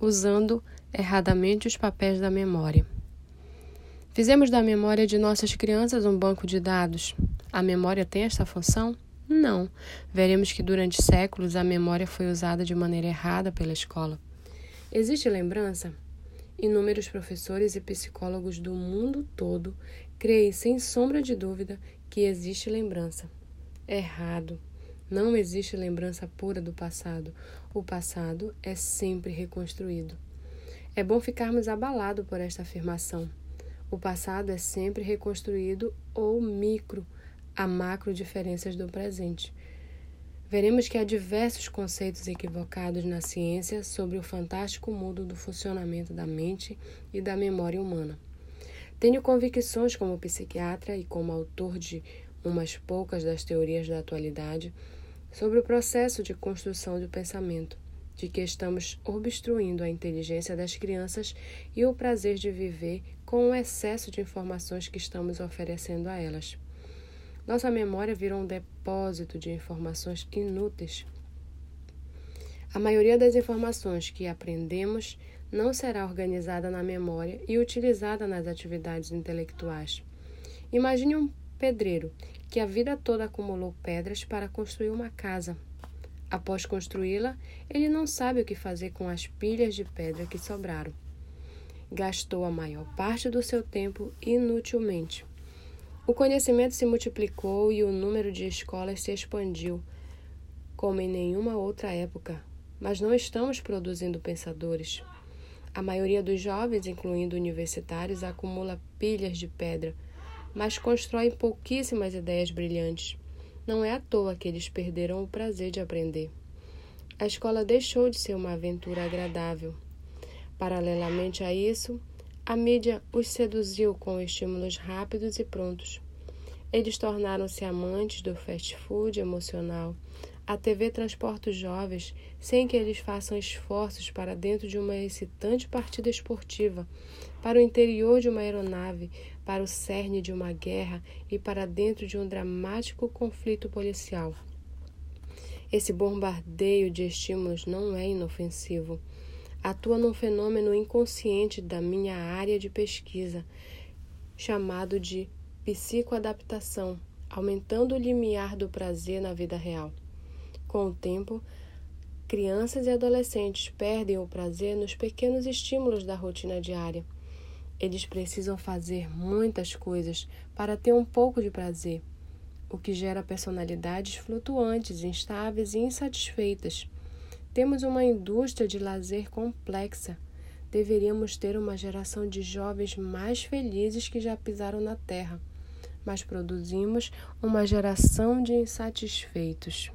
usando erradamente os papéis da memória. Fizemos da memória de nossas crianças um banco de dados. A memória tem esta função? Não. Veremos que durante séculos a memória foi usada de maneira errada pela escola. Existe lembrança? Inúmeros professores e psicólogos do mundo todo creem, sem sombra de dúvida, que existe lembrança. Errado. Não existe lembrança pura do passado. O passado é sempre reconstruído. É bom ficarmos abalados por esta afirmação. O passado é sempre reconstruído ou micro a macro diferenças do presente. Veremos que há diversos conceitos equivocados na ciência sobre o fantástico mundo do funcionamento da mente e da memória humana. Tenho convicções como psiquiatra e como autor de umas poucas das teorias da atualidade sobre o processo de construção do pensamento, de que estamos obstruindo a inteligência das crianças e o prazer de viver com o excesso de informações que estamos oferecendo a elas. Nossa memória virou um depósito de informações inúteis. A maioria das informações que aprendemos não será organizada na memória e utilizada nas atividades intelectuais. Imagine um pedreiro que a vida toda acumulou pedras para construir uma casa. Após construí-la, ele não sabe o que fazer com as pilhas de pedra que sobraram. Gastou a maior parte do seu tempo inutilmente. O conhecimento se multiplicou e o número de escolas se expandiu, como em nenhuma outra época, mas não estamos produzindo pensadores. A maioria dos jovens, incluindo universitários, acumula pilhas de pedra, mas constrói pouquíssimas ideias brilhantes. Não é à toa que eles perderam o prazer de aprender. A escola deixou de ser uma aventura agradável. Paralelamente a isso, a mídia os seduziu com estímulos rápidos e prontos. Eles tornaram-se amantes do fast food emocional. A TV transporta os jovens sem que eles façam esforços para dentro de uma excitante partida esportiva, para o interior de uma aeronave, para o cerne de uma guerra e para dentro de um dramático conflito policial. Esse bombardeio de estímulos não é inofensivo atua num fenômeno inconsciente da minha área de pesquisa, chamado de psicoadaptação, aumentando o limiar do prazer na vida real. Com o tempo, crianças e adolescentes perdem o prazer nos pequenos estímulos da rotina diária. Eles precisam fazer muitas coisas para ter um pouco de prazer, o que gera personalidades flutuantes, instáveis e insatisfeitas. Temos uma indústria de lazer complexa. Deveríamos ter uma geração de jovens mais felizes que já pisaram na terra, mas produzimos uma geração de insatisfeitos.